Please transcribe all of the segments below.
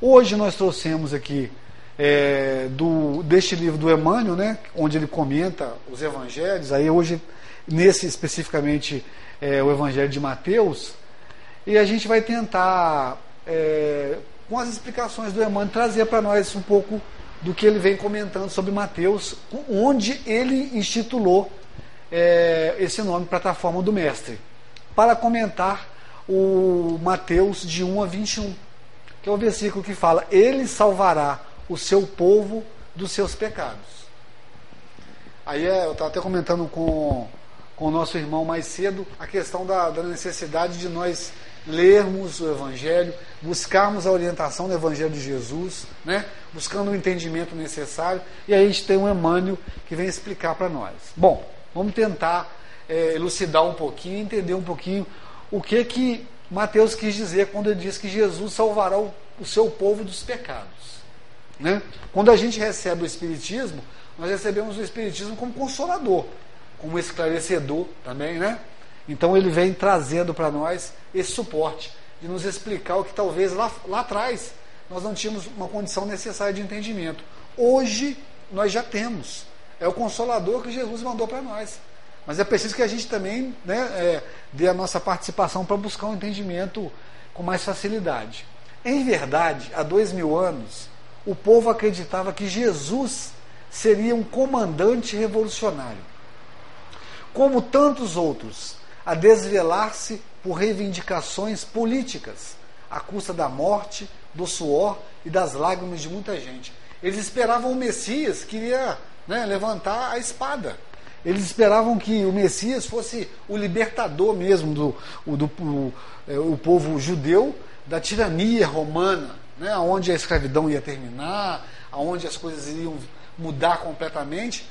Hoje nós trouxemos aqui é, do, deste livro do Emmanuel, né, onde ele comenta os evangelhos, aí hoje, nesse especificamente, é, o evangelho de Mateus, e a gente vai tentar, é, com as explicações do Emmanuel, trazer para nós um pouco do que ele vem comentando sobre Mateus, onde ele institulou é, esse nome, Plataforma do Mestre, para comentar o Mateus de 1 a 21, que é o versículo que fala: Ele salvará o seu povo dos seus pecados. Aí é, eu estava até comentando com, com o nosso irmão mais cedo a questão da, da necessidade de nós lermos o Evangelho, buscarmos a orientação do Evangelho de Jesus, né? buscando o entendimento necessário, e aí a gente tem um Emmanuel que vem explicar para nós. Bom, vamos tentar é, elucidar um pouquinho, entender um pouquinho o que que Mateus quis dizer quando ele diz que Jesus salvará o, o seu povo dos pecados. Né? Quando a gente recebe o Espiritismo, nós recebemos o Espiritismo como consolador, como esclarecedor também, né? Então ele vem trazendo para nós esse suporte, de nos explicar o que talvez lá, lá atrás nós não tínhamos uma condição necessária de entendimento. Hoje nós já temos. É o consolador que Jesus mandou para nós. Mas é preciso que a gente também né, é, dê a nossa participação para buscar um entendimento com mais facilidade. Em verdade, há dois mil anos, o povo acreditava que Jesus seria um comandante revolucionário. Como tantos outros, a desvelar-se por reivindicações políticas, à custa da morte, do suor e das lágrimas de muita gente. Eles esperavam o Messias que iria né, levantar a espada. Eles esperavam que o Messias fosse o libertador mesmo do, do, do é, o povo judeu da tirania romana, né, onde a escravidão ia terminar, aonde as coisas iriam mudar completamente.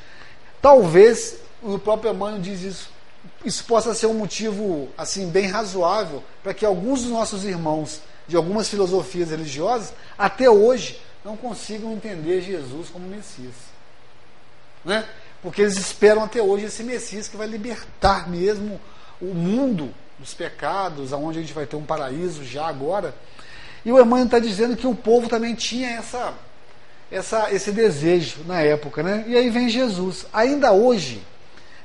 Talvez o próprio Emmanuel diz isso isso possa ser um motivo assim bem razoável para que alguns dos nossos irmãos de algumas filosofias religiosas até hoje não consigam entender Jesus como Messias, né? Porque eles esperam até hoje esse Messias que vai libertar mesmo o mundo dos pecados, aonde a gente vai ter um paraíso já agora. E o Emmanuel está dizendo que o povo também tinha essa, essa, esse desejo na época, né? E aí vem Jesus. Ainda hoje,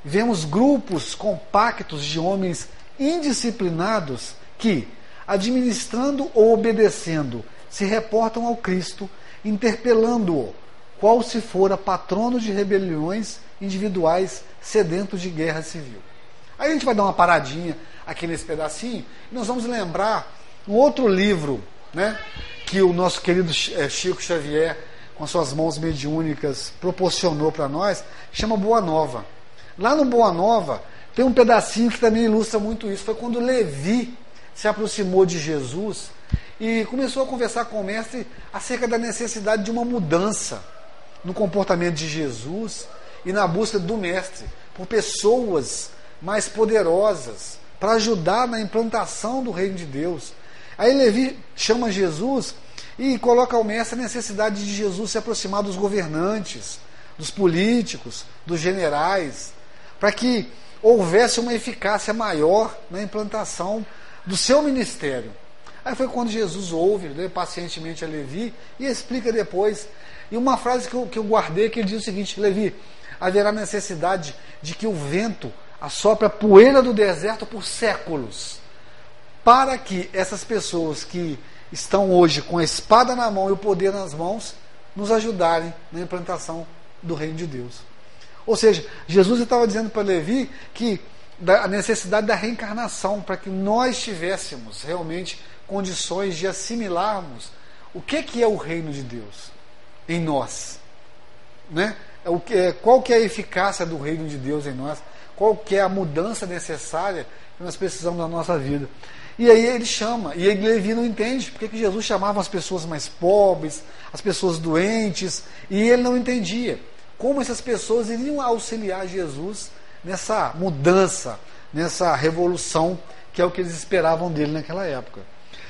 vemos grupos compactos de homens indisciplinados que, administrando ou obedecendo, se reportam ao Cristo, interpelando-o, qual se fora patrono de rebeliões individuais sedentos de guerra civil. Aí a gente vai dar uma paradinha aqui nesse pedacinho e nós vamos lembrar um outro livro né, que o nosso querido eh, Chico Xavier, com suas mãos mediúnicas, proporcionou para nós, chama Boa Nova. Lá no Boa Nova, tem um pedacinho que também ilustra muito isso. Foi quando Levi se aproximou de Jesus e começou a conversar com o mestre acerca da necessidade de uma mudança no comportamento de Jesus e na busca do mestre por pessoas mais poderosas para ajudar na implantação do reino de Deus. Aí Levi chama Jesus e coloca ao mestre a necessidade de Jesus se aproximar dos governantes, dos políticos, dos generais, para que houvesse uma eficácia maior na implantação do seu ministério. Aí foi quando Jesus ouve né, pacientemente a Levi e explica depois. E uma frase que eu, que eu guardei que ele diz o seguinte: Levi, haverá necessidade de que o vento assopre a poeira do deserto por séculos, para que essas pessoas que estão hoje com a espada na mão e o poder nas mãos nos ajudarem na implantação do reino de Deus. Ou seja, Jesus estava dizendo para Levi que a necessidade da reencarnação para que nós tivéssemos realmente condições de assimilarmos o que, que é o reino de Deus em nós, né? É o que, é, qual que é a eficácia do reino de Deus em nós, qual que é a mudança necessária que nós precisamos na nossa vida. E aí ele chama, e ele, Levi não entende porque que Jesus chamava as pessoas mais pobres, as pessoas doentes, e ele não entendia como essas pessoas iriam auxiliar Jesus nessa mudança, nessa revolução, que é o que eles esperavam dele naquela época.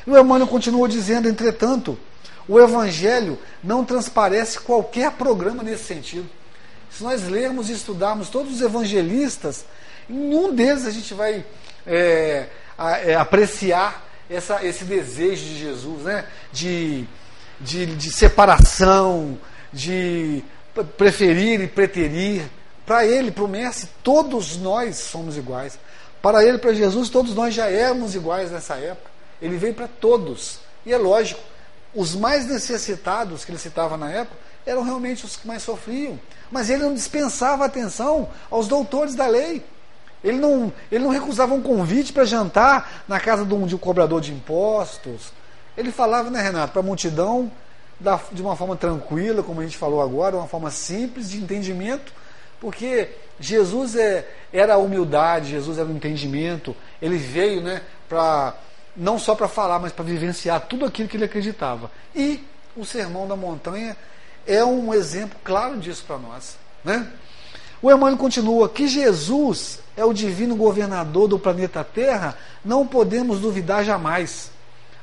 E o Emmanuel continuou dizendo, entretanto, o Evangelho não transparece qualquer programa nesse sentido. Se nós lermos e estudarmos todos os evangelistas, em nenhum deles a gente vai é, é, apreciar essa, esse desejo de Jesus, né? de de, de separação, de preferir e preterir. Para ele, para o Mestre, todos nós somos iguais. Para ele, para Jesus, todos nós já éramos iguais nessa época. Ele veio para todos. E é lógico, os mais necessitados que ele citava na época eram realmente os que mais sofriam. Mas ele não dispensava atenção aos doutores da lei. Ele não, ele não recusava um convite para jantar na casa de um, de um cobrador de impostos. Ele falava, né, Renato, para a multidão da, de uma forma tranquila, como a gente falou agora, uma forma simples de entendimento, porque Jesus é, era a humildade, Jesus era o entendimento. Ele veio né, para não só para falar, mas para vivenciar tudo aquilo que ele acreditava. E o Sermão da Montanha é um exemplo claro disso para nós. Né? O Emmanuel continua que Jesus é o divino governador do planeta Terra, não podemos duvidar jamais.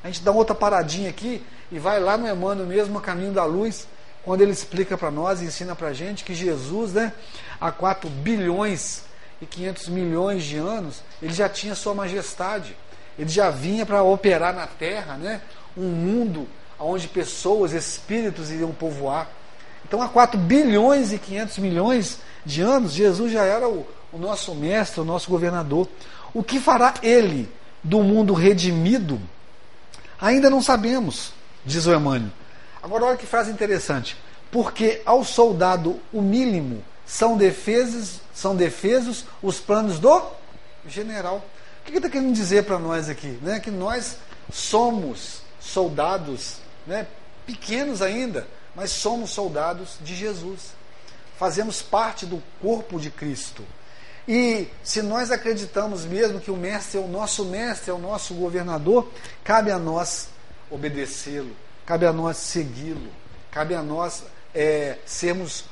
A gente dá outra paradinha aqui e vai lá no Emmanuel mesmo, a caminho da luz, quando ele explica para nós ensina para a gente que Jesus, né, há 4 bilhões e 500 milhões de anos, ele já tinha sua majestade. Ele já vinha para operar na Terra, né, um mundo onde pessoas, espíritos iriam povoar. Então, há 4 bilhões e 500 milhões de anos, Jesus já era o, o nosso mestre, o nosso governador. O que fará ele do mundo redimido? Ainda não sabemos, diz o Emmanuel. Agora, olha que frase interessante. Porque ao soldado o mínimo são defesos, são defesos os planos do general. Que ele está querendo dizer para nós aqui? Né? Que nós somos soldados, né? pequenos ainda, mas somos soldados de Jesus. Fazemos parte do corpo de Cristo. E se nós acreditamos mesmo que o mestre é o nosso mestre, é o nosso governador, cabe a nós obedecê-lo, cabe a nós segui-lo, cabe a nós é, sermos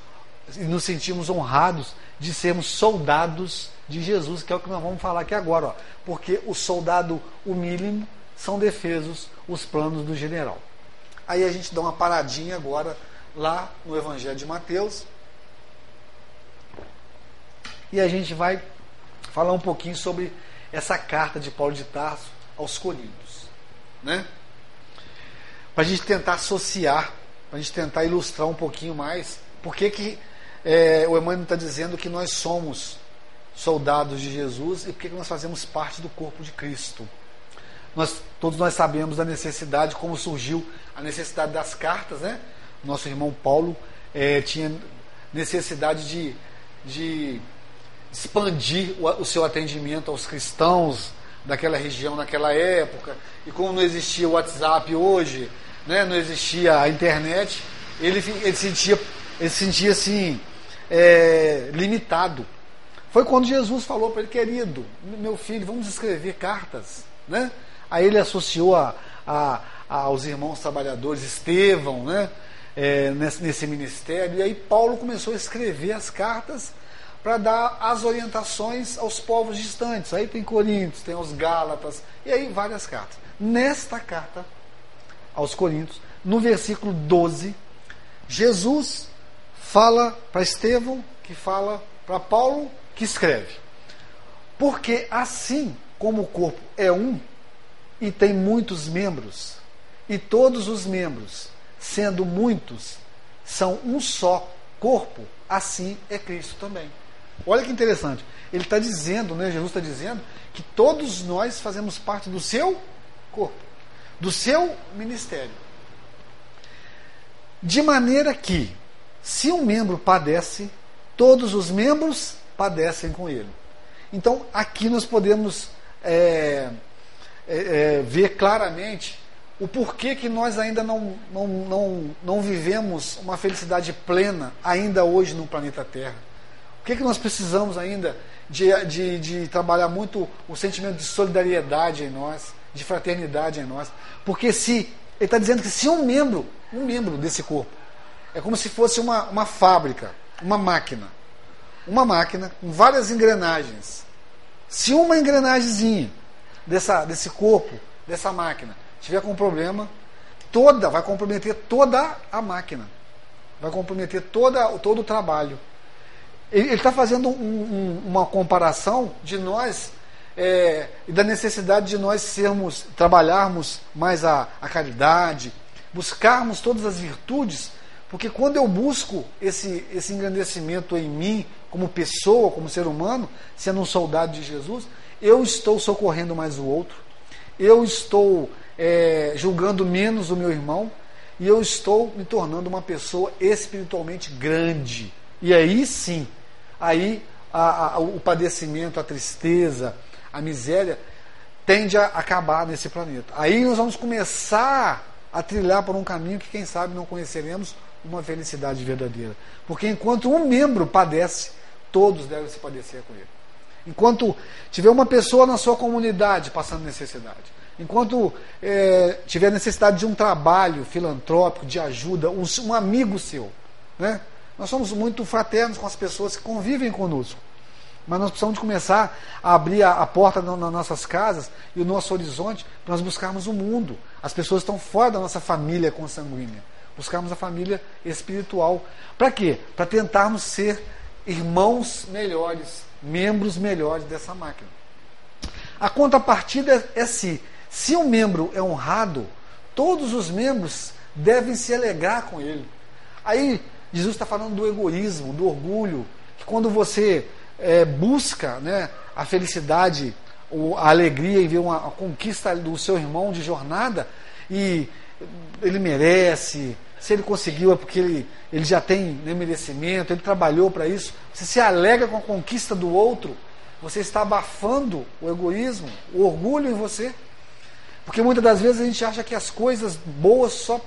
e nos sentirmos honrados de sermos soldados de Jesus, que é o que nós vamos falar aqui agora, ó, porque o soldado humílimo são defesos os planos do general. Aí a gente dá uma paradinha agora lá no Evangelho de Mateus, e a gente vai falar um pouquinho sobre essa carta de Paulo de Tarso aos Coríntios, né? Para a gente tentar associar, para a gente tentar ilustrar um pouquinho mais, por que que é, o Emmanuel está dizendo que nós somos soldados de Jesus e por que nós fazemos parte do corpo de Cristo. Nós, todos nós sabemos da necessidade, como surgiu a necessidade das cartas, né? Nosso irmão Paulo é, tinha necessidade de, de expandir o, o seu atendimento aos cristãos daquela região naquela época. E como não existia o WhatsApp hoje, né, não existia a internet, ele, ele sentia, ele sentia assim, é, limitado. Foi quando Jesus falou para ele, querido, meu filho, vamos escrever cartas. Né? Aí ele associou a, a, aos irmãos trabalhadores, Estevão, né? É, nesse, nesse ministério. E aí Paulo começou a escrever as cartas para dar as orientações aos povos distantes. Aí tem Coríntios, tem os Gálatas, e aí várias cartas. Nesta carta aos Coríntios, no versículo 12, Jesus fala para Estevão, que fala para Paulo, que escreve. Porque assim como o corpo é um e tem muitos membros, e todos os membros, sendo muitos, são um só corpo, assim é Cristo também. Olha que interessante. Ele está dizendo, né, Jesus está dizendo, que todos nós fazemos parte do seu corpo, do seu ministério. De maneira que, se um membro padece, todos os membros padecem com ele. Então, aqui nós podemos é, é, é, ver claramente o porquê que nós ainda não, não, não, não vivemos uma felicidade plena ainda hoje no planeta Terra que, que nós precisamos ainda de, de, de trabalhar muito o sentimento de solidariedade em nós, de fraternidade em nós? Porque se ele está dizendo que se um membro, um membro desse corpo, é como se fosse uma, uma fábrica, uma máquina, uma máquina com várias engrenagens. Se uma engrenagemzinha dessa, desse corpo, dessa máquina, tiver com problema, toda, vai comprometer toda a máquina. Vai comprometer toda, todo o trabalho. Ele está fazendo um, um, uma comparação de nós é, e da necessidade de nós sermos, trabalharmos mais a, a caridade, buscarmos todas as virtudes, porque quando eu busco esse, esse engrandecimento em mim, como pessoa, como ser humano, sendo um soldado de Jesus, eu estou socorrendo mais o outro, eu estou é, julgando menos o meu irmão, e eu estou me tornando uma pessoa espiritualmente grande. E aí sim, aí a, a, o padecimento, a tristeza, a miséria tende a acabar nesse planeta. Aí nós vamos começar a trilhar por um caminho que, quem sabe, não conheceremos uma felicidade verdadeira. Porque enquanto um membro padece, todos devem se padecer com ele. Enquanto tiver uma pessoa na sua comunidade passando necessidade, enquanto é, tiver necessidade de um trabalho filantrópico, de ajuda, um, um amigo seu, né? nós somos muito fraternos com as pessoas que convivem conosco. Mas nós precisamos começar a abrir a, a porta nas nossas casas e o nosso horizonte para nós buscarmos o mundo. As pessoas estão fora da nossa família consanguínea. Buscarmos a família espiritual. Para quê? Para tentarmos ser irmãos melhores, membros melhores dessa máquina. A contrapartida é se, se um membro é honrado, todos os membros devem se alegrar com ele. Aí Jesus está falando do egoísmo, do orgulho, que quando você é, busca né, a felicidade, a alegria em ver uma conquista do seu irmão de jornada e ele merece, se ele conseguiu é porque ele, ele já tem né, merecimento, ele trabalhou para isso. Você se alegra com a conquista do outro, você está abafando o egoísmo, o orgulho em você. Porque muitas das vezes a gente acha que as coisas boas só,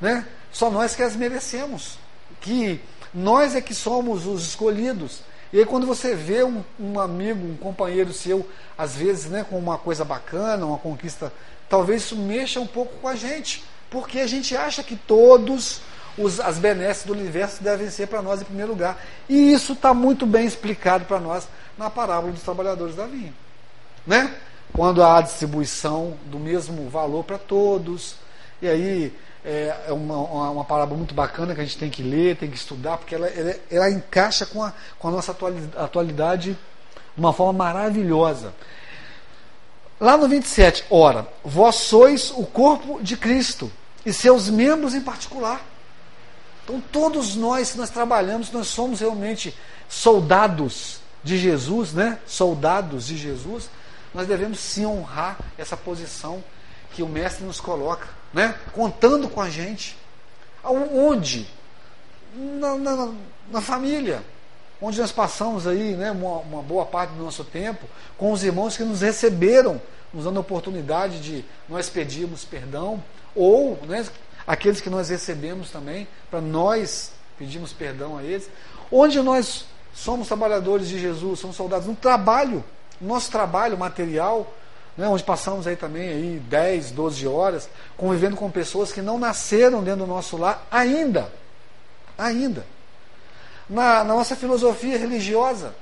né, só nós que as merecemos. Que nós é que somos os escolhidos. E aí quando você vê um, um, amigo, um companheiro seu, às vezes né, com uma coisa bacana, uma conquista, talvez isso mexa um pouco com a gente. Porque a gente acha que todos os, as benesses do universo devem ser para nós em primeiro lugar. E isso está muito bem explicado para nós na parábola dos trabalhadores da vinha. Né? Quando há a distribuição do mesmo valor para todos. E aí é, é uma, uma, uma, parábola muito bacana que a gente tem que ler, tem que estudar, porque ela, ela, ela encaixa com a, com a nossa atualidade de uma forma maravilhosa. Lá no 27, ora, vós sois o corpo de Cristo e seus membros em particular. Então, todos nós, se nós trabalhamos, nós somos realmente soldados de Jesus, né? Soldados de Jesus, nós devemos sim honrar essa posição que o Mestre nos coloca né? contando com a gente. Onde? Na, na, na família, onde nós passamos aí né, uma, uma, boa parte do nosso tempo com os irmãos que nos receberam, nos dando a oportunidade de nós pedirmos perdão, ou né, aqueles que nós recebemos também, para nós pedirmos perdão a eles. Onde nós somos trabalhadores de Jesus, somos soldados no trabalho, nosso trabalho material, né, onde passamos aí também aí 10, 12 horas convivendo com pessoas que não nasceram dentro do nosso lar ainda. Ainda. Na, na nossa filosofia religiosa,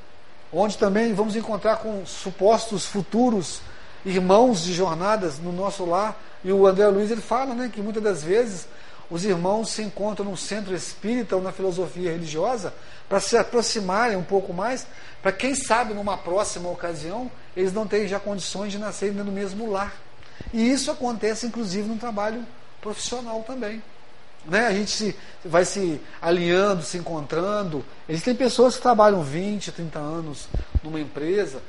onde também vamos encontrar com supostos futuros irmãos de jornadas no nosso lar, e o André Luiz ele fala né, que muitas das vezes os irmãos se encontram num centro espírita ou na filosofia religiosa para se aproximarem um pouco mais, para quem sabe numa próxima ocasião eles não têm já condições de nascerem no mesmo lar. E isso acontece inclusive no trabalho profissional também. Né? A gente se, vai se alinhando, se encontrando. Existem pessoas que trabalham 20, 30 anos numa empresa,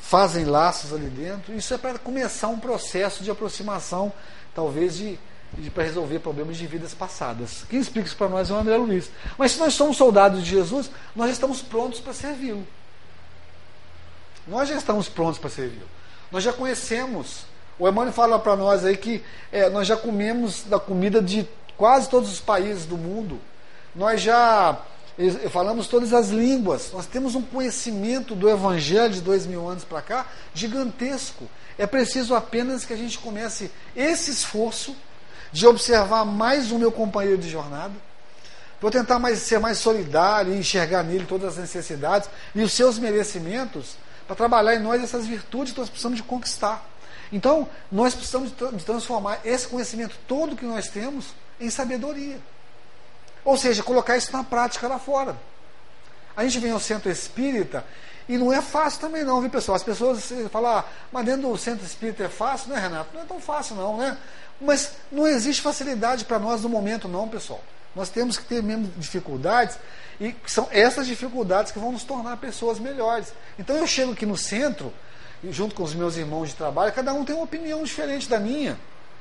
fazem laços ali dentro. Isso é para começar um processo de aproximação, talvez de para resolver problemas de vidas passadas. Quem explica isso para nós é o André Luiz. Mas se nós somos soldados de Jesus, nós estamos prontos para servi-lo. Nós já estamos prontos para servi-lo. Nós já conhecemos. O Emmanuel fala para nós aí que é, nós já comemos da comida de quase todos os países do mundo. Nós já falamos todas as línguas. Nós temos um conhecimento do Evangelho de dois mil anos para cá gigantesco. É preciso apenas que a gente comece esse esforço de observar mais o meu companheiro de jornada. Vou tentar mais, ser mais solidário e enxergar nele todas as necessidades e os seus merecimentos para trabalhar em nós essas virtudes que nós precisamos de conquistar. Então, nós precisamos de transformar esse conhecimento todo que nós temos em sabedoria. Ou seja, colocar isso na prática lá fora. A gente vem ao centro espírita E não é fácil também não, viu pessoal? As pessoas falam, ah, mas dentro do centro espírita é fácil, né, Renato? Não é tão fácil não, né? Mas não existe facilidade para nós no momento não, pessoal. Nós temos que ter mesmo dificuldades e são essas dificuldades que vão nos tornar pessoas melhores. Então eu chego aqui no centro, junto com os meus irmãos de trabalho, cada um tem uma opinião diferente da minha.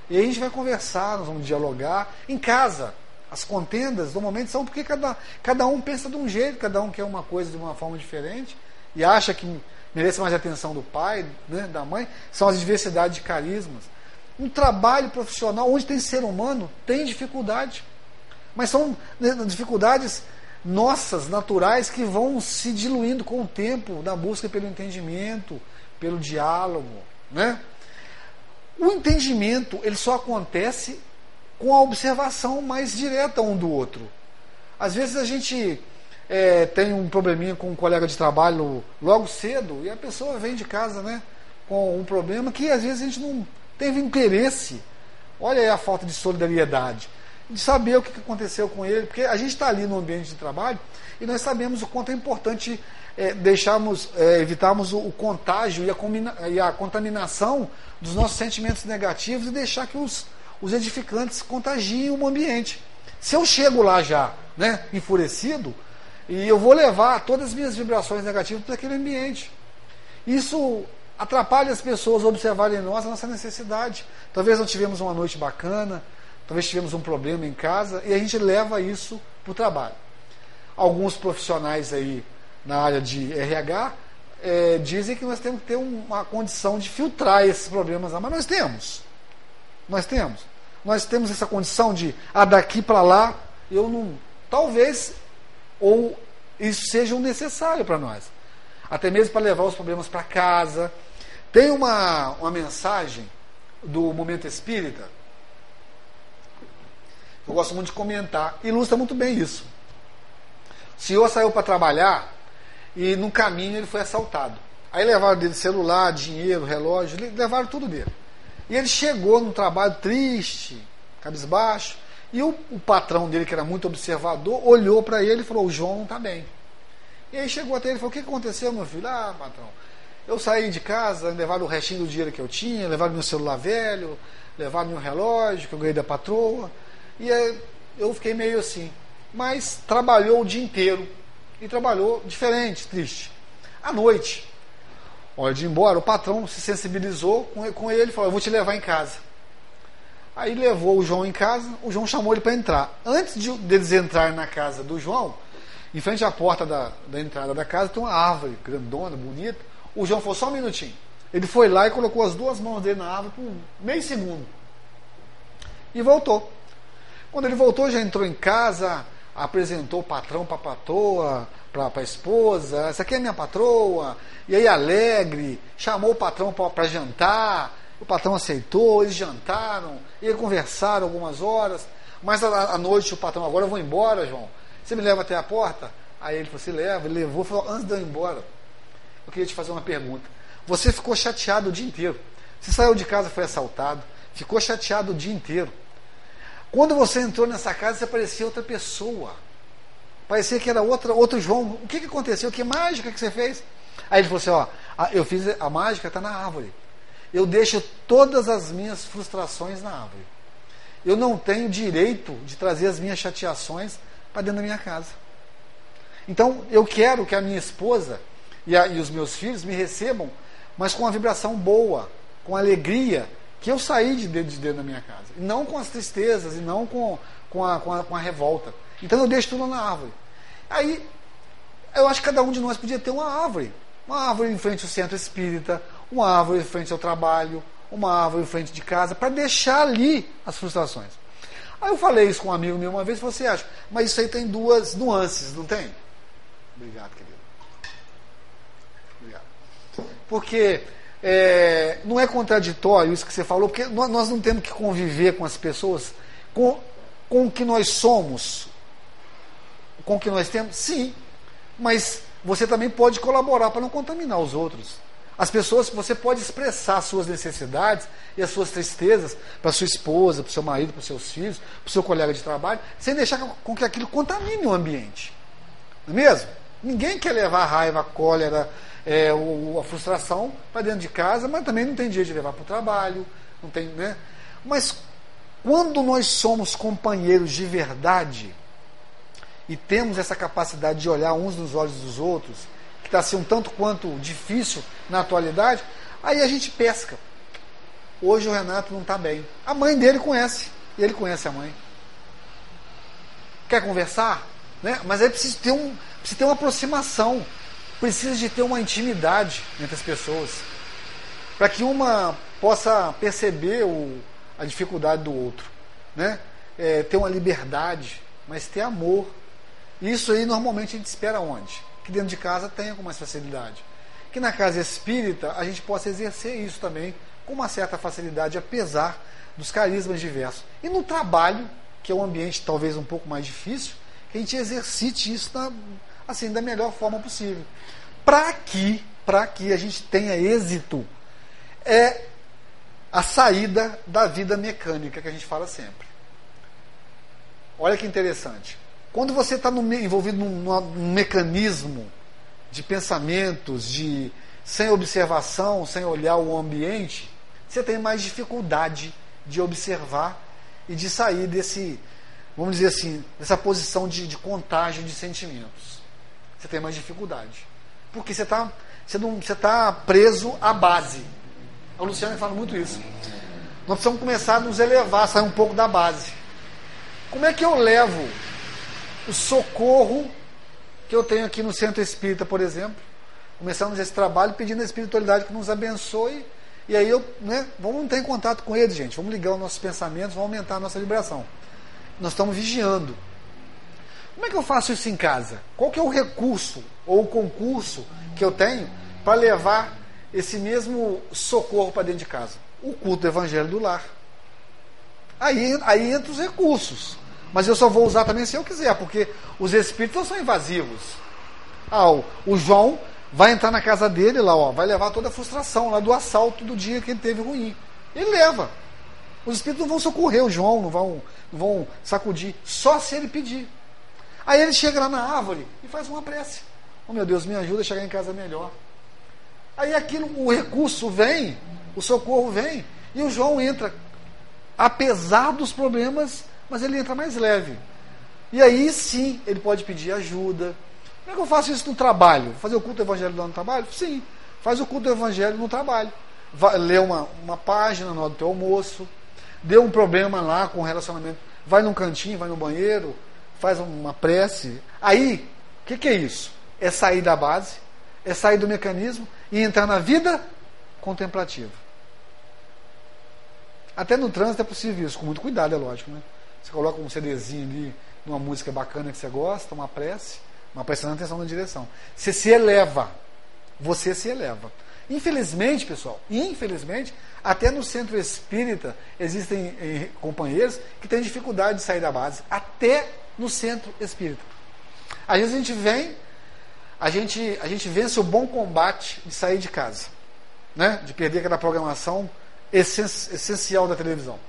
E aí a gente vai conversar, nós vamos dialogar. Em casa, as contendas normalmente são porque cada, cada um pensa de um jeito, cada um quer uma coisa de uma forma diferente e acha que merece mais atenção do pai, né, da mãe. São as diversidades de carismas. Um trabalho profissional onde tem ser humano tem dificuldade. Mas são né, dificuldades nossas, naturais, que vão se diluindo com o tempo da busca pelo entendimento, pelo diálogo. Né? O entendimento ele só acontece com a observação mais direta um do outro. Às vezes a gente é, tem um probleminha com um colega de trabalho logo cedo e a pessoa vem de casa né, com um problema que às vezes a gente não teve interesse. Olha aí a falta de solidariedade de saber o que aconteceu com ele, porque a gente está ali no ambiente de trabalho e nós sabemos o quanto é importante é, deixarmos, é, evitarmos o, o contágio e a, e a, contaminação dos nossos sentimentos negativos e deixar que os, os edificantes contagiem o ambiente. Se eu chego lá já, né, enfurecido, e eu vou levar todas as minhas vibrações negativas para aquele ambiente. Isso atrapalha as pessoas a observarem em nós a nossa necessidade. Talvez não tivemos uma noite bacana, talvez tivemos um problema em casa e a gente leva isso para o trabalho. Alguns profissionais aí na área de RH é, dizem que nós temos que ter uma condição de filtrar esses problemas mas nós temos. Nós temos. Nós temos essa condição de, ah, daqui para lá, eu não. Talvez, ou isso seja um necessário para nós. Até mesmo para levar os problemas para casa. Tem uma, uma mensagem do Momento Espírita eu gosto muito de comentar, ilustra muito bem isso. O senhor saiu para trabalhar e no caminho ele foi assaltado. Aí levaram dele celular, dinheiro, relógio, levaram tudo dele. E ele chegou no trabalho triste, cabisbaixo, e o, o patrão dele, que era muito observador, olhou para ele e falou: O João não está bem. E aí chegou até ele e falou: O que aconteceu, meu filho? Ah, patrão, eu saí de casa, levaram o restinho do dinheiro que eu tinha, levaram meu celular velho, levaram meu relógio que eu ganhei da patroa. E eu fiquei meio assim. Mas trabalhou o dia inteiro. E trabalhou diferente, triste. À noite, hora embora, o patrão se sensibilizou com ele e falou: Eu vou te levar em casa. Aí levou o João em casa, o João chamou ele para entrar. Antes de deles entrar na casa do João, em frente à porta da, da entrada da casa, tem uma árvore grandona, bonita. O João falou: Só um minutinho. Ele foi lá e colocou as duas mãos dele na árvore por meio segundo. E voltou. Quando ele voltou, já entrou em casa, apresentou o patrão para a patroa, para a esposa, essa aqui é minha patroa, e aí alegre, chamou o patrão para jantar, o patrão aceitou, eles jantaram, e conversaram algumas horas, mas à noite o patrão, agora eu vou embora, João, você me leva até a porta? Aí ele falou, se leva, ele levou, falou, antes de eu ir embora, eu queria te fazer uma pergunta. Você ficou chateado o dia inteiro. Você saiu de casa, foi assaltado, ficou chateado o dia inteiro. Quando você entrou nessa casa, você parecia outra pessoa. Parecia que era outra, outro João. O que, que aconteceu? Que mágica que você fez? Aí ele falou assim: ó, eu fiz a mágica, está na árvore. Eu deixo todas as minhas frustrações na árvore. Eu não tenho direito de trazer as minhas chateações para dentro da minha casa. Então, eu quero que a minha esposa e, a, e os meus filhos me recebam, mas com uma vibração boa, com alegria, que eu saí de dentro, de dentro da minha casa. E não com as tristezas, e não com, com, a, com, a, com a revolta. Então eu deixo tudo na árvore. Aí, eu acho que cada um de nós podia ter uma árvore. Uma árvore em frente ao centro espírita, uma árvore em frente ao trabalho, uma árvore em frente de casa, para deixar ali as frustrações. Aí eu falei isso com um amigo meu uma vez falei assim, acho, mas isso aí tem duas nuances, não tem? Obrigado, querido. Obrigado. Porque é, não é contraditório isso que você falou, porque nós não temos que conviver com as pessoas com, com o que nós somos, com o que nós temos, sim, mas você também pode colaborar para não contaminar os outros. As pessoas, você pode expressar suas necessidades e as suas tristezas para sua esposa, para seu marido, para seus filhos, para seu colega de trabalho, sem deixar com que aquilo contamine o ambiente. Não é mesmo? Ninguém quer levar a raiva, a cólera, é, a frustração para dentro de casa, mas também não tem jeito de levar para o trabalho, não tem, né? Mas quando nós somos companheiros de verdade e temos essa capacidade de olhar uns nos olhos dos outros, que está assim um tanto quanto difícil na atualidade, aí a gente pesca. Hoje o Renato não está bem. A mãe dele conhece, ele conhece a mãe. Quer conversar? Né? Mas aí precisa ter, um, precisa ter uma aproximação, precisa de ter uma intimidade entre as pessoas, para que uma possa perceber o, a dificuldade do outro, né? É, ter uma liberdade, mas ter amor. Isso aí normalmente a gente espera onde? Que dentro de casa tenha com mais facilidade. Que na casa espírita a gente possa exercer isso também com uma certa facilidade, apesar dos carismas diversos. E no trabalho, que é um ambiente talvez um pouco mais difícil, que a gente exercite isso da, assim, da melhor forma possível. Para que, para que a gente tenha êxito, é a saída da vida mecânica que a gente fala sempre. Olha que interessante. Quando você está envolvido num, num, mecanismo de pensamentos, de sem observação, sem olhar o ambiente, você tem mais dificuldade de observar e de sair desse, vamos dizer assim, dessa posição de, de contágio de sentimentos. Você tem mais dificuldade. Porque você está você não, você tá preso à base. A Luciana fala muito isso. Nós precisamos começar a nos elevar, sair um pouco da base. Como é que eu levo o socorro que eu tenho aqui no Centro Espírita, por exemplo? Começamos esse trabalho pedindo a espiritualidade que nos abençoe e aí eu, né, vamos entrar em contato com ele, gente. Vamos ligar os nossos pensamentos, vamos aumentar a nossa vibração. Nós estamos vigiando. Como é que eu faço isso em casa? Qual que é o recurso ou o concurso que eu tenho para levar esse mesmo socorro para dentro de casa? O culto do evangelho do lar. Aí, aí entra os recursos. Mas eu só vou usar também se eu quiser, porque os espíritos são invasivos. Ah, o, o João vai entrar na casa dele lá, ó, vai levar toda a frustração lá do assalto do dia que ele teve ruim. Ele leva. Os espíritos não vão socorrer o João, não vão, não vão sacudir, só se ele pedir. Aí ele chega lá na árvore e faz uma prece. Oh meu Deus, me ajuda a chegar em casa melhor. Aí aquilo, o recurso vem, o socorro vem, e o João entra, apesar dos problemas, mas ele entra mais leve. E aí sim, ele pode pedir ajuda, como é que eu faço isso no trabalho? Fazer o culto do evangelho lá no trabalho? Sim. Faz o culto do evangelho no trabalho. Vai, lê uma, uma página no do teu almoço. Deu um problema lá com o relacionamento. Vai num cantinho, vai no banheiro, faz uma prece. Aí, o que, que é isso? É sair da base, é sair do mecanismo e entrar na vida contemplativa. Até no trânsito é possível isso, com muito cuidado, é lógico. Né? Você coloca um CDzinho ali, uma música bacana que você gosta, uma prece mas prestando atenção na direção. Você se eleva. Você se eleva. Infelizmente, pessoal, infelizmente, até no centro espírita existem eh, companheiros que têm dificuldade de sair da base. Até no centro espírita. Às vezes a gente vem, a gente, a gente vence o bom combate de sair de casa. Né? De perder aquela programação essencial da televisão.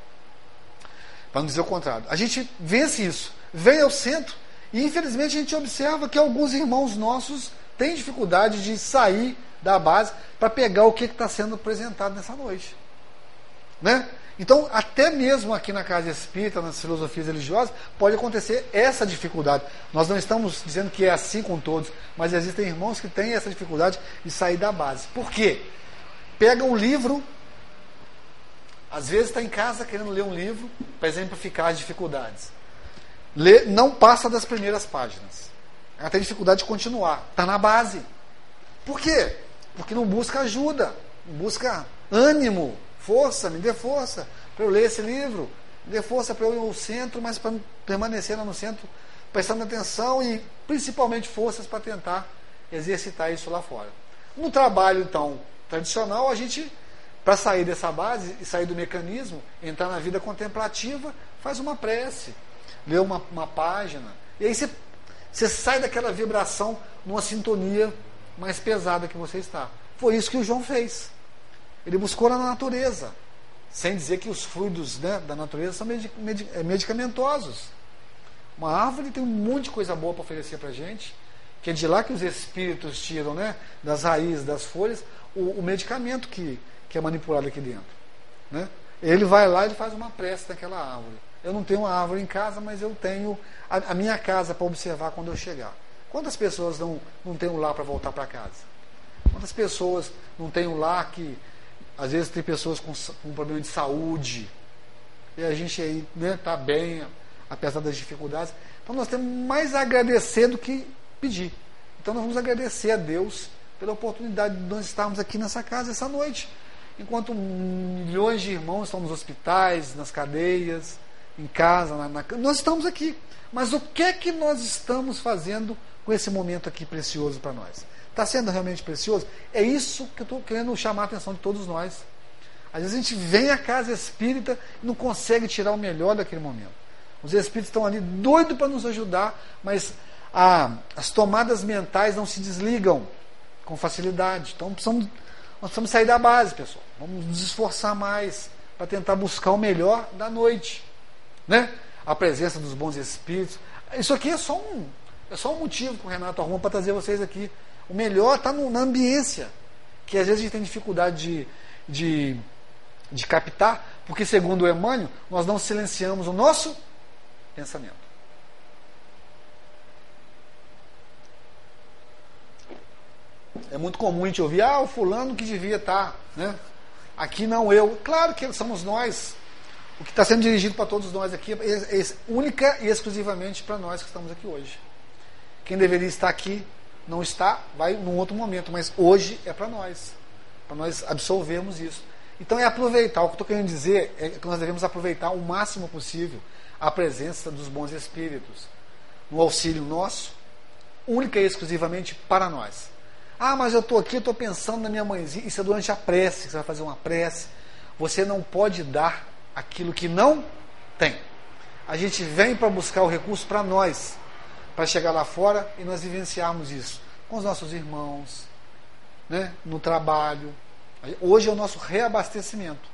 Para não dizer o contrário. A gente vence isso. Vem ao centro e infelizmente a gente observa que alguns irmãos nossos têm dificuldade de sair da base para pegar o que está sendo apresentado nessa noite. Né? Então, até mesmo aqui na casa espírita, nas filosofias religiosas, pode acontecer essa dificuldade. Nós não estamos dizendo que é assim com todos, mas existem irmãos que têm essa dificuldade de sair da base. Por quê? Pega um livro, às vezes está em casa querendo ler um livro para exemplificar as dificuldades. Lê, não passa das primeiras páginas. Ela tem dificuldade de continuar. Está na base. Por quê? Porque não busca ajuda, busca ânimo, força, me dê força para eu ler esse livro, me dê força para eu ir ao centro, mas para permanecer lá no centro, prestando atenção e principalmente forças para tentar exercitar isso lá fora. No trabalho, então, tradicional, a gente, para sair dessa base e sair do mecanismo, entrar na vida contemplativa, faz uma prece lê uma, uma página, e aí você, você sai daquela vibração numa sintonia mais pesada que você está. Foi isso que o João fez. Ele buscou na natureza, sem dizer que os fluidos né, da natureza são é, medicamentosos. Uma árvore tem um monte de coisa boa para oferecer para a gente, que é de lá que os espíritos tiram, né, das raízes, das folhas, o, o medicamento que, que é manipulado aqui dentro. Né? Ele vai lá e faz uma prece daquela árvore. Eu não tenho uma árvore em casa, mas eu tenho a, a minha casa para observar quando eu chegar. Quantas pessoas não, não têm um lar para voltar para casa? Quantas pessoas não têm um lar que, às vezes, tem pessoas com, com problema de saúde, e a gente aí está né, tá bem, apesar das dificuldades. Então nós temos mais a agradecer do que pedir. Então nós vamos agradecer a Deus pela oportunidade de nós estarmos aqui nessa casa essa noite. Enquanto milhões de irmãos estão nos hospitais, nas cadeias, em casa, na, na, nós estamos aqui. Mas o que é que nós estamos fazendo com esse momento aqui precioso para nós? Está sendo realmente precioso? É isso que eu estou querendo chamar a atenção de todos nós. Às vezes a gente vem à casa espírita e não consegue tirar o melhor daquele momento. Os espíritos estão ali doidos para nos ajudar, mas a, as tomadas mentais não se desligam com facilidade. Então precisamos, nós precisamos sair da base, pessoal. Vamos nos esforçar mais para tentar buscar o melhor da noite. Né? A presença dos bons espíritos. Isso aqui é só um, é só um motivo que o Renato arruma para trazer vocês aqui. O melhor está na ambiência, que às vezes a gente tem dificuldade de, de, de captar, porque segundo o Emmanuel, nós não silenciamos o nosso pensamento. É muito comum a gente ouvir, ah, o fulano que devia estar, né? Aqui não eu. Claro que somos nós. O que está sendo dirigido para todos nós aqui é, é única e exclusivamente para nós que estamos aqui hoje. Quem deveria estar aqui não está, vai num outro momento, mas hoje é para nós, para nós absorvermos isso. Então é aproveitar, o que eu estou querendo dizer é que nós devemos aproveitar o máximo possível a presença dos bons espíritos no auxílio nosso, única e exclusivamente para nós. Ah, mas eu estou aqui, estou pensando na minha mãezinha. Isso é durante a prece, você vai fazer uma prece. Você não pode dar aquilo que não tem. A gente vem para buscar o recurso para nós, para chegar lá fora e nós vivenciarmos isso com os nossos irmãos, né, no trabalho. Hoje é o nosso reabastecimento.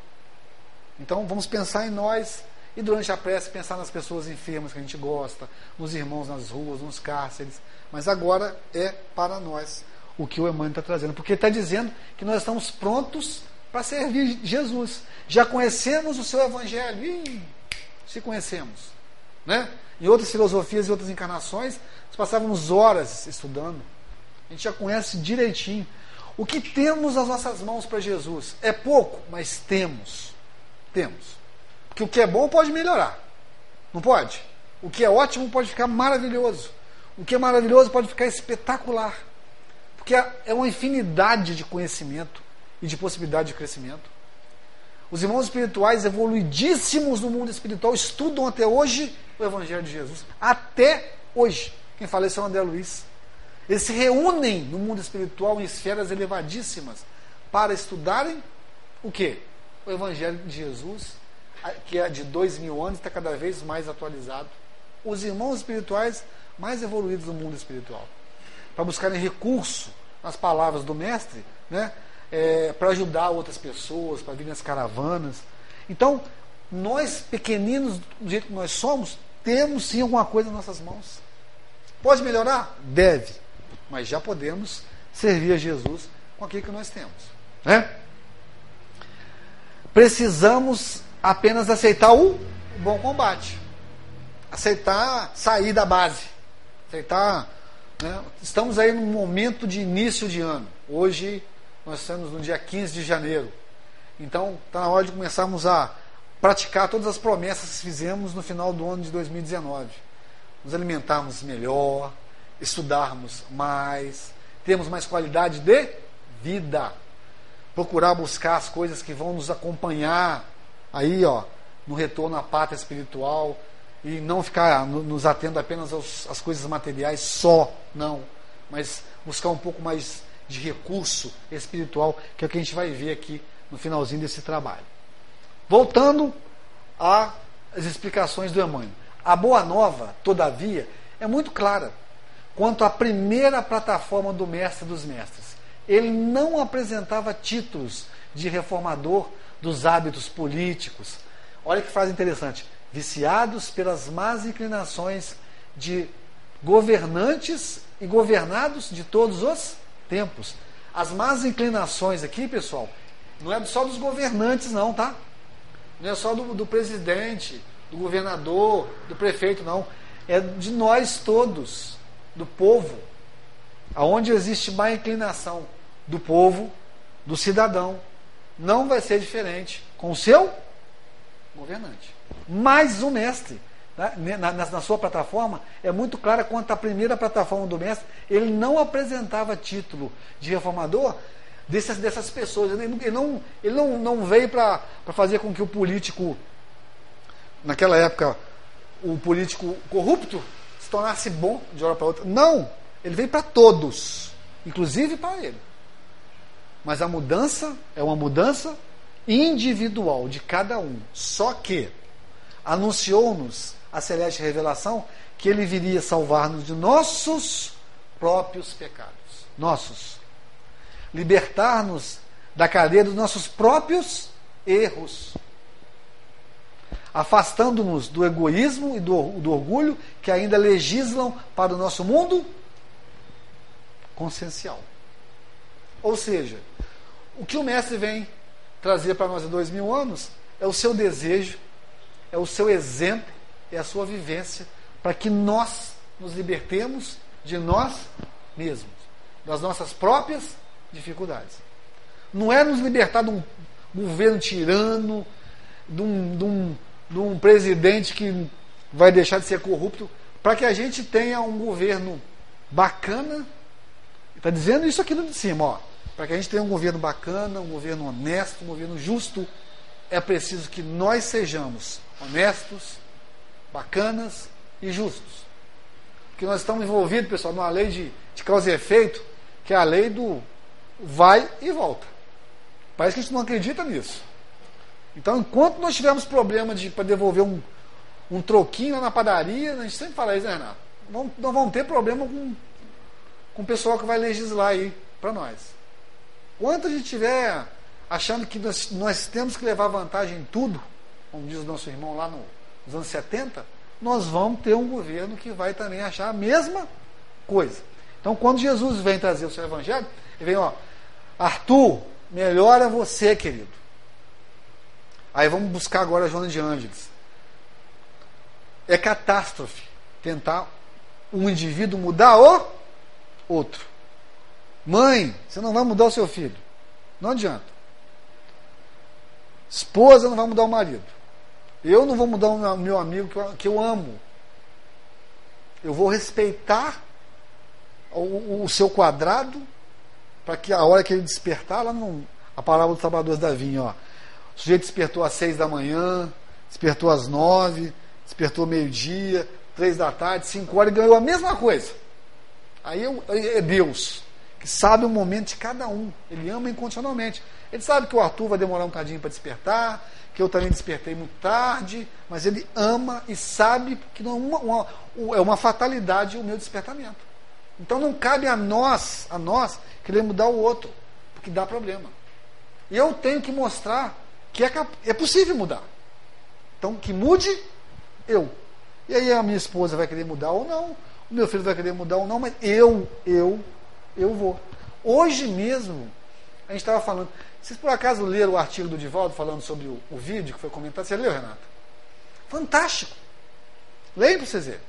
Então vamos pensar em nós e durante a prece pensar nas pessoas enfermas que a gente gosta, nos irmãos nas ruas, nos cárceres. Mas agora é para nós o que o Emmanuel está trazendo. Porque está dizendo que nós estamos prontos para servir Jesus. Já conhecemos o seu Evangelho. Ih, se conhecemos. Né? Em outras filosofias e outras encarnações, nós passávamos horas estudando. A gente já conhece direitinho. O que temos nas nossas mãos para Jesus é pouco, mas temos. Temos. Porque o que é bom pode melhorar. Não pode? O que é ótimo pode ficar maravilhoso. O que é maravilhoso pode ficar espetacular. Porque é uma infinidade de conhecimento e de possibilidade de crescimento. Os irmãos espirituais evoluidíssimos no mundo espiritual estudam até hoje o Evangelho de Jesus. Até hoje. Quem fala isso é o André Luiz. Eles se reúnem no mundo espiritual em esferas elevadíssimas para estudarem o quê? O Evangelho de Jesus que é de dois mil anos, está cada vez mais atualizado. Os irmãos espirituais mais evoluídos do mundo espiritual. Para buscarem recurso nas palavras do Mestre, né? É, para ajudar outras pessoas, para vir nas caravanas. Então, nós, pequeninos, do jeito que nós somos, temos sim alguma coisa nas nossas mãos. Pode melhorar? Deve. Mas já podemos servir a Jesus com aquilo que nós temos. Né? Precisamos apenas aceitar o bom combate. Aceitar sair da base. Aceitar. Né? Estamos aí num momento de início de ano. Hoje nós estamos no dia 15 de janeiro. Então está na hora de começarmos a praticar todas as promessas que fizemos no final do ano de 2019. Nos alimentarmos melhor, estudarmos mais, termos mais qualidade de vida. Procurar buscar as coisas que vão nos acompanhar aí, ó, no retorno à pátria espiritual e não ficar nos atendo apenas às coisas materiais só, não, mas buscar um pouco mais de recurso espiritual, que é o que a gente vai ver aqui no finalzinho desse trabalho. Voltando às explicações do Emmanuel. A boa nova, todavia, é muito clara quanto à primeira plataforma do mestre dos mestres. Ele não apresentava títulos de reformador dos hábitos políticos. Olha que frase interessante. Viciados pelas más inclinações de governantes e governados de todos os tempos. As más inclinações aqui, pessoal, não é só dos governantes, não, tá? Não é só do, do presidente, do governador, do prefeito, não. É de nós todos, do povo. Aonde existe má inclinação do povo, do cidadão, não vai ser diferente com o seu governante. Mais o mestre. Né, na, na, na, sua plataforma, é muito clara quanto à primeira plataforma do mestre, ele não apresentava título de reformador dessas, dessas pessoas. Ele, não, ele não, não veio para fazer com que o político, naquela época, o político corrupto se tornasse bom de hora para outra. Não! Ele veio para todos, inclusive para ele. Mas a mudança é uma mudança individual de cada um. Só que anunciou-nos a celeste revelação que ele viria salvar-nos de nossos próprios pecados. Nossos. Libertar-nos da cadeia dos nossos próprios erros. Afastando-nos do egoísmo e do, do orgulho que ainda legislam para o nosso mundo consciencial. Ou seja, o que o Mestre vem trazer para nós há dois mil anos é o seu desejo, é o seu exemplo, é a sua vivência, para que nós nos libertemos de nós mesmos, das nossas próprias dificuldades. Não é nos libertar de um governo tirano, de um, de um, de um presidente que vai deixar de ser corrupto, para que a gente tenha um governo bacana. Está dizendo isso aqui de cima, ó. Para que a gente tenha um governo bacana, um governo honesto, um governo justo, é preciso que nós sejamos honestos, bacanas e justos. Porque nós estamos envolvidos, pessoal, numa lei de, de causa e efeito, que é a lei do vai e volta. Parece que a gente não acredita nisso. Então, enquanto nós tivermos problema de para devolver um, um troquinho lá na padaria, a gente sempre fala isso, né, Renato? Não, não vamos ter problema com, com o pessoal que vai legislar aí para nós. Quanto a gente tiver achando que nós, nós, temos que levar vantagem em tudo, como diz o nosso irmão lá no, nos anos 70, nós vamos ter um governo que vai também achar a mesma coisa. Então, quando Jesus vem trazer o seu evangelho, ele vem, ó, Arthur, melhora você, querido. Aí vamos buscar agora a Joana de Ângeles. É catástrofe tentar um indivíduo mudar o outro. Mãe, você não vai mudar o seu filho. Não adianta. Esposa não vai mudar o marido. Eu não vou mudar o meu amigo que eu, amo. Eu vou respeitar o, o seu quadrado para que a hora que ele despertar, lá não. A palavra dos trabalhadores da vinha, ó. O sujeito despertou às seis da manhã, despertou às nove, despertou meio-dia, três da tarde, cinco horas e ganhou a mesma coisa. Aí é Deus que sabe o momento de cada um. Ele ama incondicionalmente. Ele sabe que o Arthur vai demorar um cadinho para despertar, que eu também despertei muito tarde, mas ele ama e sabe que não é uma, uma, é uma fatalidade o meu despertamento. Então não cabe a nós, a nós, querer mudar o outro, porque dá problema. E eu tenho que mostrar que é, é possível mudar. Então que mude eu. E aí a minha esposa vai querer mudar ou não, o meu filho vai querer mudar ou não, mas eu, eu eu vou. Hoje mesmo, a gente estava falando. Vocês por acaso leram o artigo do Divaldo falando sobre o, o vídeo que foi comentado? Você leu, Renato? Fantástico! Leia para vocês verem.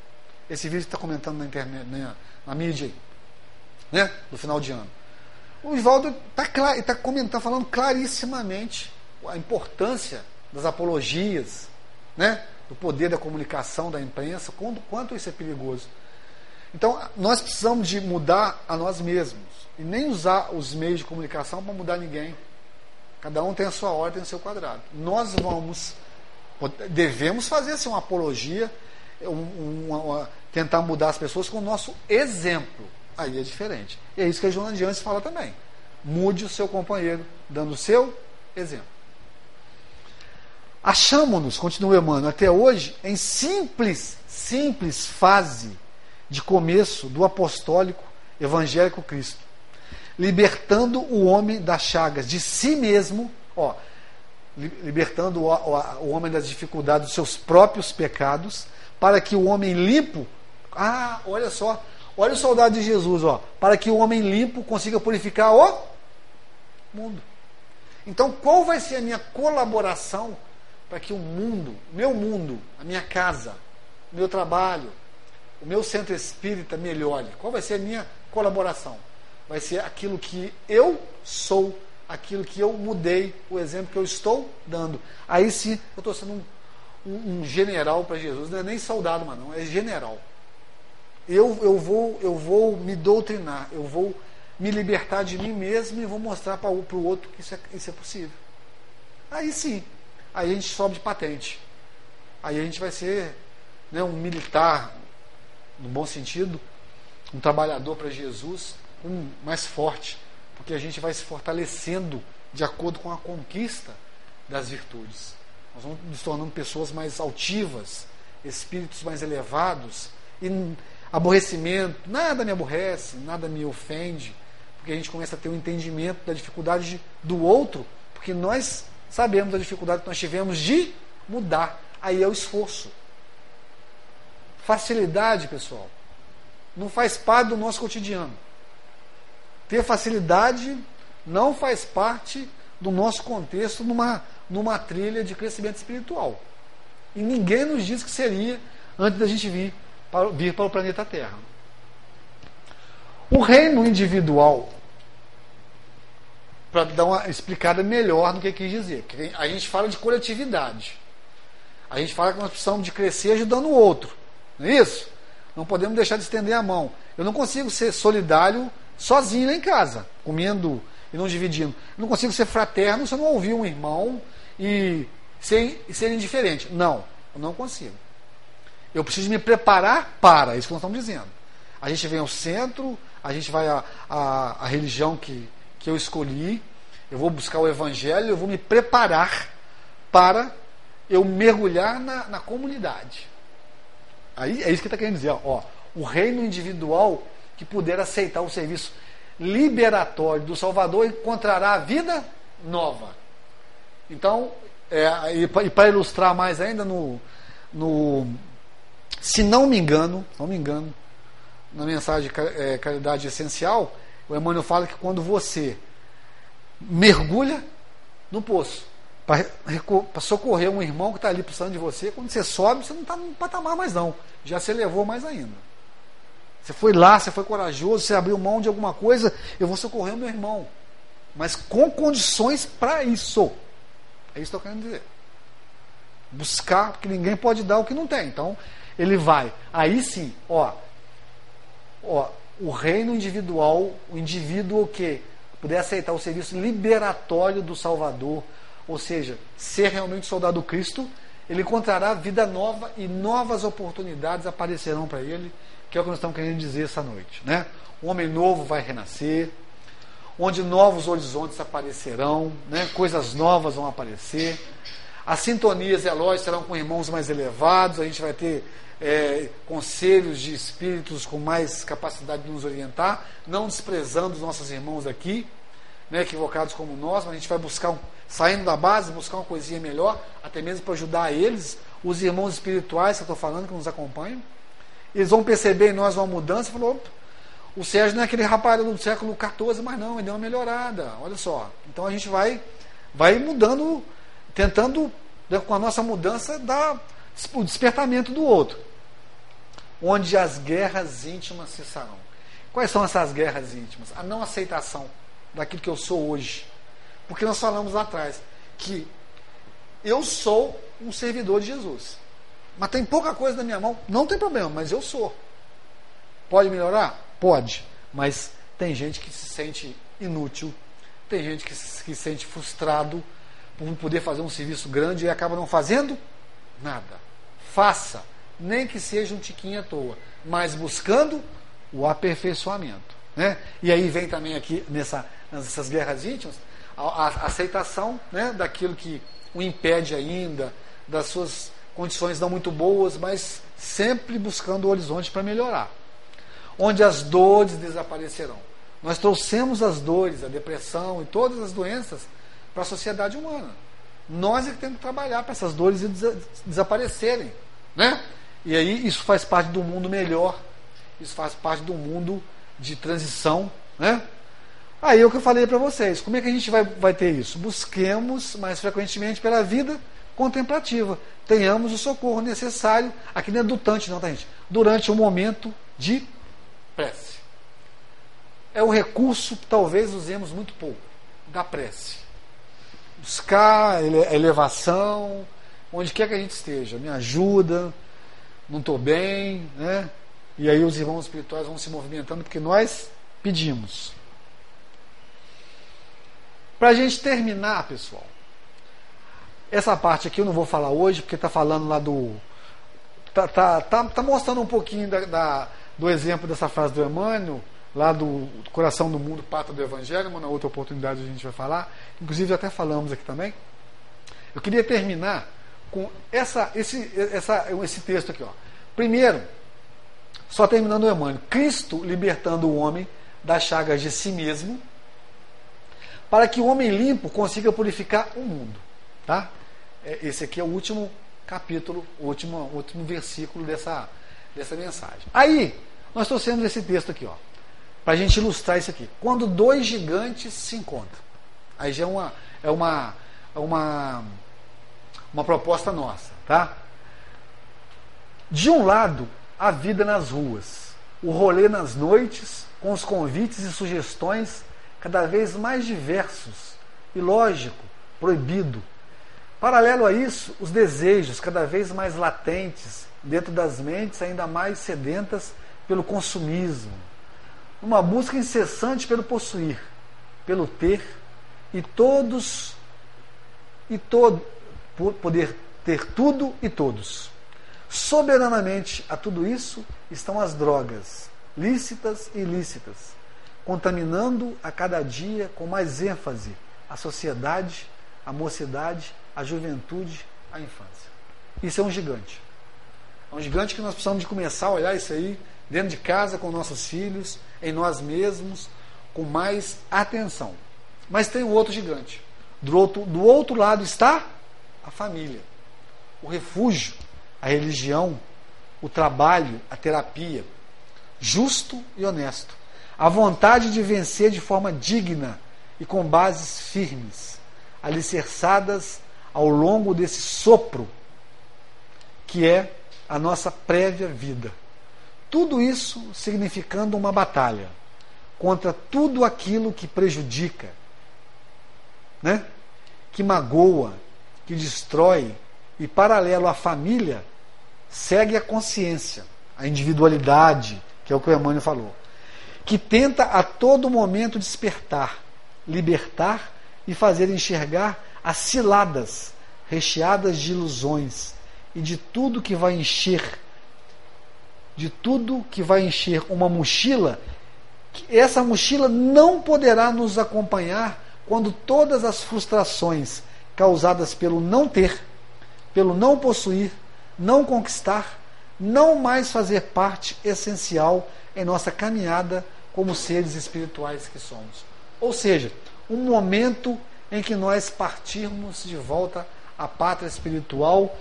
Esse vídeo está comentando na internet, na, na mídia aí, né? Do final de ano. O Divaldo está tá comentando, falando clarissimamente a importância das apologias, né? do poder da comunicação da imprensa, quanto, quanto isso é perigoso. Então, nós precisamos de mudar a nós mesmos. E nem usar os meios de comunicação para mudar ninguém. Cada um tem a sua ordem, o seu quadrado. Nós vamos, devemos fazer assim, uma apologia, um, uma, tentar mudar as pessoas com o nosso exemplo. Aí é diferente. E é isso que a Joana de Antes fala também. Mude o seu companheiro, dando o seu exemplo. Achamos-nos, continua Emmanuel, até hoje, em simples, simples fase de começo do apostólico evangélico Cristo, libertando o homem das chagas de si mesmo, ó, libertando o, homem das dificuldades dos seus próprios pecados, para que o homem limpo, Ah, olha só. Olha o soldado de Jesus, ó. Para que o homem limpo consiga purificar o mundo. Então, qual vai ser a minha colaboração para que o mundo, meu mundo, a minha casa, meu trabalho, o meu centro espírita melhore? Qual vai ser a minha colaboração? Vai ser aquilo que eu sou, aquilo que eu mudei, o exemplo que eu estou dando. Aí sim, eu estou sendo um, um, um general para Jesus, não é nem soldado, mas não, é general. Eu, eu, vou, eu vou me doutrinar, eu vou me libertar de mim mesmo e vou mostrar para o outro que isso é, isso é possível. Aí sim, aí a gente sobe de patente. Aí a gente vai ser né, um militar, no bom sentido, um trabalhador para Jesus, um mais forte, porque a gente vai se fortalecendo de acordo com a conquista das virtudes. Nós vamos nos tornando pessoas mais altivas, espíritos mais elevados, e aborrecimento, nada me aborrece, nada me ofende, porque a gente começa a ter um entendimento da dificuldade do outro, porque nós sabemos a dificuldade que nós tivemos de mudar. Aí é o esforço. Facilidade, pessoal, não faz parte do nosso cotidiano. Ter facilidade não faz parte do nosso contexto numa, numa trilha de crescimento espiritual. E ninguém nos disse que seria antes da gente vir para, vir para o planeta Terra. O reino individual para dar uma explicada melhor no que quis dizer. A gente fala de coletividade. A gente fala que nós precisamos de crescer ajudando o outro. Não é isso? Não podemos deixar de estender a mão. Eu não consigo ser solidário sozinho lá em casa, comendo e não dividindo. Eu não consigo ser fraterno se eu não ouvir um irmão e ser, ser indiferente. Não, eu não consigo. Eu preciso me preparar para, é isso que nós estamos dizendo. A gente vem ao centro, a gente vai à, à, religião que, que eu escolhi, eu vou buscar o evangelho, eu vou me preparar para eu mergulhar na, na comunidade. Aí é isso que está querendo dizer. Ó, o reino individual que puder aceitar o serviço liberatório do Salvador encontrará a vida nova. Então, é, e para ilustrar mais ainda, no, no, se não me engano, não me engano, na mensagem é, Caridade Essencial, o Emmanuel fala que quando você mergulha no poço para socorrer um irmão que está ali precisando de você, quando você sobe, você não está no patamar mais não. Já se elevou mais ainda. Você foi lá, você foi corajoso, você abriu mão de alguma coisa, eu vou socorrer o meu irmão. Mas com condições para isso. É isso que eu quero dizer. Buscar, porque ninguém pode dar o que não tem. Então, ele vai. Aí sim, ó, ó, o reino individual, o indivíduo o quê? Puder aceitar o serviço liberatório do Salvador, ou seja, ser realmente soldado do Cristo, ele encontrará vida nova e novas oportunidades aparecerão para ele, que é o que nós estamos querendo dizer essa noite. Né? Um homem novo vai renascer, onde novos horizontes aparecerão, né? coisas novas vão aparecer, as sintonias e alóis serão com irmãos mais elevados, a gente vai ter é, conselhos de espíritos com mais capacidade de nos orientar, não desprezando os nossos irmãos aqui, né, equivocados como nós, mas a gente vai buscar, um, saindo da base, buscar uma coisinha melhor, até mesmo para ajudar eles, os irmãos espirituais que eu estou falando, que nos acompanham. Eles vão perceber em nós uma mudança falou, o Sérgio não é aquele rapaz do século XIV, mas não, ele deu uma melhorada, olha só. Então a gente vai, vai mudando, tentando, né, com a nossa mudança, dar o despertamento do outro. Onde as guerras íntimas cessarão. Quais são essas guerras íntimas? A não aceitação daquilo que eu sou hoje. Porque nós falamos lá atrás que eu sou um servidor de Jesus. Mas tem pouca coisa na minha mão, não tem problema, mas eu sou. Pode melhorar? Pode. Mas tem gente que se sente inútil, tem gente que se, sente frustrado por não poder fazer um serviço grande e acaba não fazendo nada. Faça, nem que seja um tiquinho à toa, mas buscando o aperfeiçoamento. Né? E aí vem também aqui nessa nessas guerras íntimas, a, a aceitação né, daquilo que o impede ainda, das suas condições não muito boas, mas sempre buscando o horizonte para melhorar. Onde as dores desaparecerão. Nós trouxemos as dores, a depressão e todas as doenças para a sociedade humana. Nós é que temos que trabalhar para essas dores desaparecerem. Né? E aí isso faz parte do mundo melhor isso faz parte do mundo de transição, né? Aí é o que eu falei para vocês. Como é que a gente vai, vai ter isso? Busquemos mais frequentemente pela vida contemplativa. Tenhamos o socorro necessário, aqui não é dutante não, tá gente? Durante o momento de prece. É um recurso que talvez usemos muito pouco, da prece. Buscar elevação, onde quer que a gente esteja. Me ajuda, não estou bem, né? E aí os irmãos espirituais vão se movimentando porque nós pedimos. Para a gente terminar, pessoal, essa parte aqui eu não vou falar hoje, porque está falando lá do. Está tá, tá, tá mostrando um pouquinho da, da, do exemplo dessa frase do Emmanuel, lá do Coração do Mundo, Pata do Evangelho, uma outra oportunidade a gente vai falar. Inclusive até falamos aqui também. Eu queria terminar com essa, esse, essa, esse texto aqui. Ó. Primeiro, só terminando o Emmanuel, Cristo libertando o homem das chagas de si mesmo para que o homem limpo consiga purificar o mundo. Tá? É, esse aqui é o último capítulo, o último, último versículo dessa, dessa mensagem. Aí, nós trouxemos esse texto aqui, ó, para a gente ilustrar isso aqui. Quando dois gigantes se encontram. Aí já é uma, é uma, é uma, uma proposta nossa. Tá? De um lado, a vida nas ruas, o rolê nas noites, com os convites e sugestões cada vez mais diversos e, lógico, proibido. Paralelo a isso, os desejos cada vez mais latentes dentro das mentes ainda mais sedentas pelo consumismo, uma busca incessante pelo possuir, pelo ter e todos e todo poder ter tudo e todos. Soberanamente a tudo isso estão as drogas, lícitas e ilícitas, contaminando a cada dia com mais ênfase a sociedade, a mocidade, a juventude, a infância. Isso é um gigante. É um gigante que nós precisamos de começar a olhar isso aí dentro de casa com nossos filhos, em nós mesmos, com mais atenção. Mas tem um outro gigante. Do outro, do outro lado está a família, o refúgio, a religião, o trabalho, a terapia, justo e honesto a vontade de vencer de forma digna e com bases firmes, alicerçadas ao longo desse sopro que é a nossa prévia vida. Tudo isso significando uma batalha contra tudo aquilo que prejudica, né? que magoa, que destrói, e paralelo à família, segue a consciência, a individualidade, que é o que o Emmanuel falou que tenta a todo momento despertar, libertar e fazer enxergar as ciladas recheadas de ilusões e de tudo que vai encher, de tudo que vai encher uma mochila, essa mochila não poderá nos acompanhar quando todas as frustrações causadas pelo não ter, pelo não possuir, não conquistar, não mais fazer parte essencial em nossa caminhada como seres espirituais que somos. Ou seja, um momento em que nós partirmos de volta à pátria espiritual.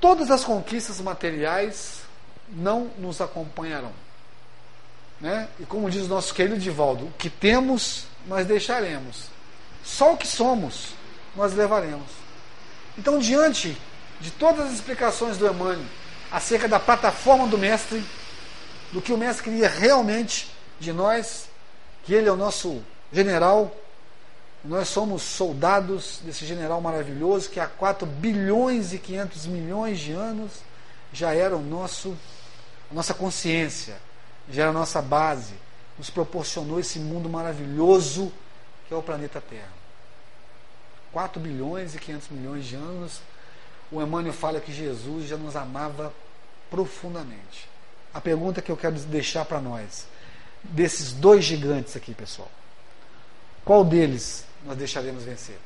Todas as conquistas materiais não nos acompanharão. Né? E como diz o nosso querido Divaldo, o que temos nós deixaremos. Só o que somos nós levaremos. Então, diante de todas as explicações do Emmanuel acerca da plataforma do Mestre, do que o mestre queria realmente de nós, que ele é o nosso general, nós somos soldados desse general maravilhoso que há 4 bilhões e 500 milhões de anos já era o nosso a nossa consciência, já era a nossa base, nos proporcionou esse mundo maravilhoso que é o planeta Terra. 4 bilhões e 500 milhões de anos, o Emmanuel fala que Jesus já nos amava profundamente a pergunta que eu quero deixar para nós, desses dois gigantes aqui, pessoal, qual deles nós deixaremos vencer?